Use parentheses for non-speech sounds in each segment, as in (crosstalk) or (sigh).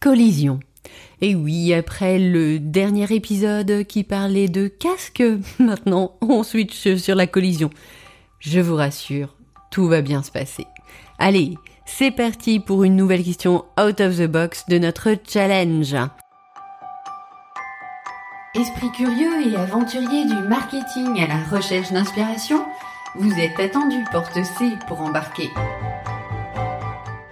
collision. Et oui, après le dernier épisode qui parlait de casque, (laughs) maintenant on switch sur la collision. Je vous rassure, tout va bien se passer. Allez, c'est parti pour une nouvelle question out of the box de notre challenge. Esprit curieux et aventurier du marketing à la recherche d'inspiration, vous êtes attendu porte C pour embarquer.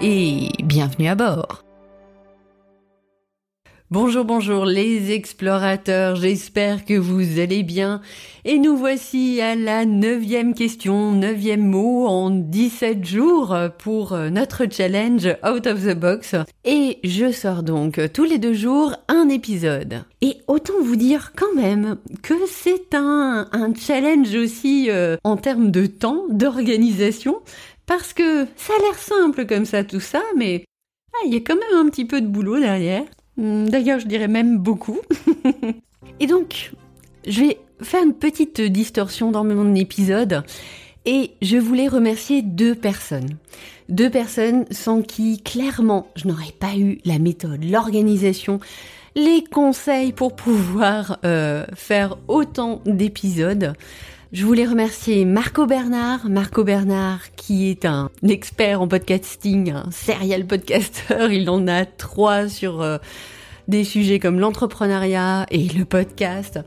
et bienvenue à bord. Bonjour, bonjour les explorateurs, j'espère que vous allez bien. Et nous voici à la neuvième question, neuvième mot en 17 jours pour notre challenge Out of the Box. Et je sors donc tous les deux jours un épisode. Et autant vous dire quand même que c'est un, un challenge aussi euh, en termes de temps, d'organisation, parce que ça a l'air simple comme ça tout ça, mais ah, il y a quand même un petit peu de boulot derrière. Hmm, d'ailleurs, je dirais même beaucoup. (laughs) et donc, je vais faire une petite distorsion dans mon épisode et je voulais remercier deux personnes. Deux personnes sans qui, clairement, je n'aurais pas eu la méthode, l'organisation, les conseils pour pouvoir euh, faire autant d'épisodes. Je voulais remercier Marco Bernard. Marco Bernard qui est un expert en podcasting, un serial podcaster. Il en a trois sur euh, des sujets comme l'entrepreneuriat et le podcast.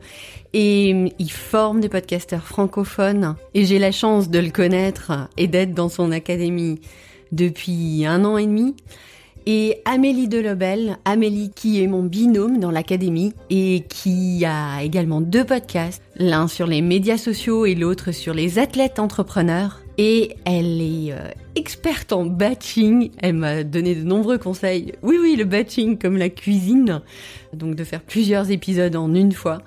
Et euh, il forme des podcasteurs francophones. Et j'ai la chance de le connaître et d'être dans son académie depuis un an et demi et Amélie Delobel, Amélie qui est mon binôme dans l'académie et qui a également deux podcasts, l'un sur les médias sociaux et l'autre sur les athlètes entrepreneurs. Et elle est euh, experte en batching. Elle m'a donné de nombreux conseils. Oui, oui, le batching comme la cuisine. Donc de faire plusieurs épisodes en une fois.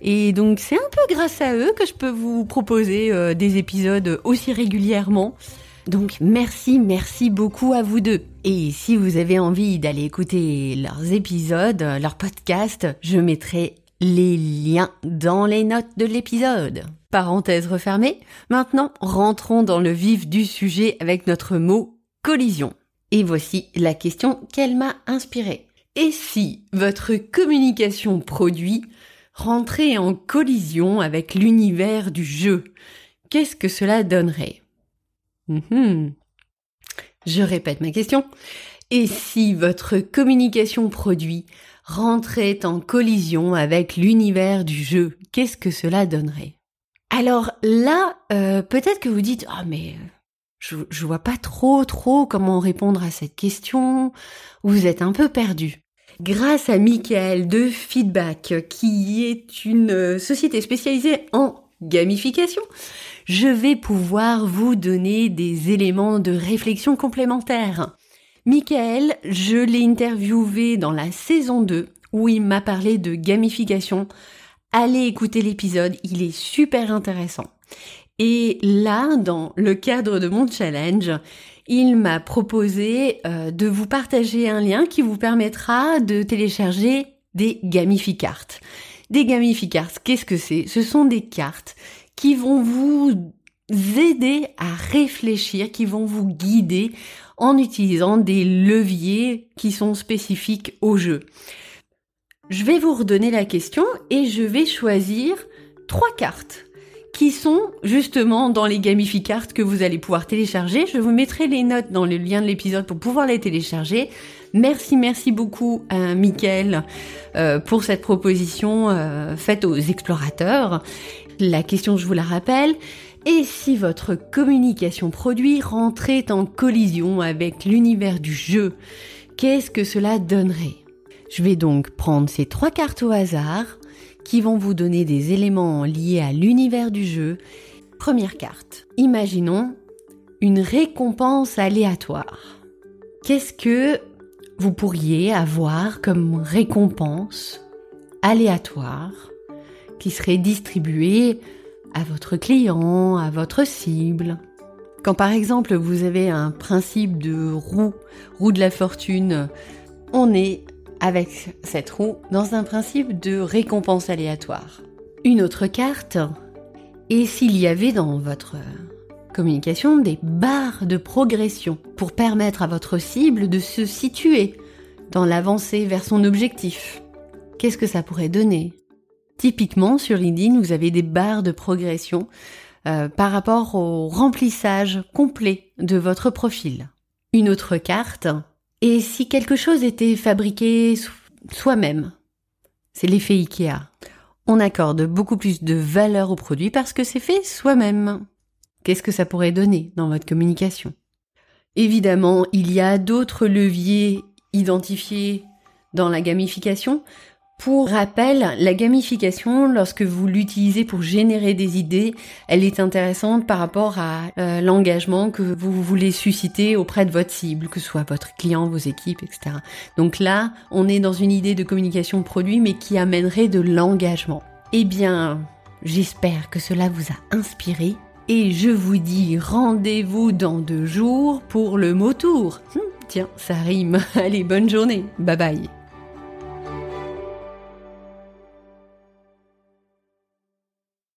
Et donc c'est un peu grâce à eux que je peux vous proposer euh, des épisodes aussi régulièrement. Donc merci, merci beaucoup à vous deux. Et si vous avez envie d'aller écouter leurs épisodes, leurs podcasts, je mettrai les liens dans les notes de l'épisode. Parenthèse refermée, maintenant rentrons dans le vif du sujet avec notre mot collision. Et voici la question qu'elle m'a inspirée. Et si votre communication produit rentrait en collision avec l'univers du jeu, qu'est-ce que cela donnerait? Mhm. Je répète ma question. Et si votre communication produit rentrait en collision avec l'univers du jeu, qu'est-ce que cela donnerait? Alors là, euh, peut-être que vous dites ah mais je, je vois pas trop trop comment répondre à cette question. Vous êtes un peu perdu. Grâce à Michael de Feedback, qui est une société spécialisée en gamification, je vais pouvoir vous donner des éléments de réflexion complémentaires. Michael, je l'ai interviewé dans la saison 2 où il m'a parlé de gamification. Allez écouter l'épisode, il est super intéressant. Et là, dans le cadre de mon challenge, il m'a proposé euh, de vous partager un lien qui vous permettra de télécharger des gamificartes. Des gamificartes, qu'est-ce que c'est? Ce sont des cartes qui vont vous aider à réfléchir, qui vont vous guider en utilisant des leviers qui sont spécifiques au jeu. Je vais vous redonner la question et je vais choisir trois cartes qui sont justement dans les gamificartes que vous allez pouvoir télécharger. Je vous mettrai les notes dans le lien de l'épisode pour pouvoir les télécharger. Merci, merci beaucoup à Mickaël euh, pour cette proposition euh, faite aux explorateurs. La question, je vous la rappelle, et si votre communication produit rentrait en collision avec l'univers du jeu, qu'est-ce que cela donnerait? Je vais donc prendre ces trois cartes au hasard qui vont vous donner des éléments liés à l'univers du jeu. Première carte. Imaginons une récompense aléatoire. Qu'est-ce que vous pourriez avoir comme récompense aléatoire qui serait distribuée à votre client, à votre cible. Quand par exemple vous avez un principe de roue, roue de la fortune, on est avec cette roue dans un principe de récompense aléatoire. Une autre carte, et s'il y avait dans votre communication des barres de progression pour permettre à votre cible de se situer dans l'avancée vers son objectif. Qu'est-ce que ça pourrait donner? Typiquement sur LinkedIn, vous avez des barres de progression euh, par rapport au remplissage complet de votre profil. Une autre carte, et si quelque chose était fabriqué soi-même C'est l'effet IKEA. On accorde beaucoup plus de valeur au produit parce que c'est fait soi-même. Qu'est-ce que ça pourrait donner dans votre communication? Évidemment, il y a d'autres leviers identifiés dans la gamification. Pour rappel, la gamification, lorsque vous l'utilisez pour générer des idées, elle est intéressante par rapport à euh, l'engagement que vous voulez susciter auprès de votre cible, que ce soit votre client, vos équipes, etc. Donc là, on est dans une idée de communication produit, mais qui amènerait de l'engagement. Eh bien, j'espère que cela vous a inspiré et je vous dis rendez-vous dans deux jours pour le mot tour. Hum, tiens, ça rime. (laughs) Allez, bonne journée. Bye bye.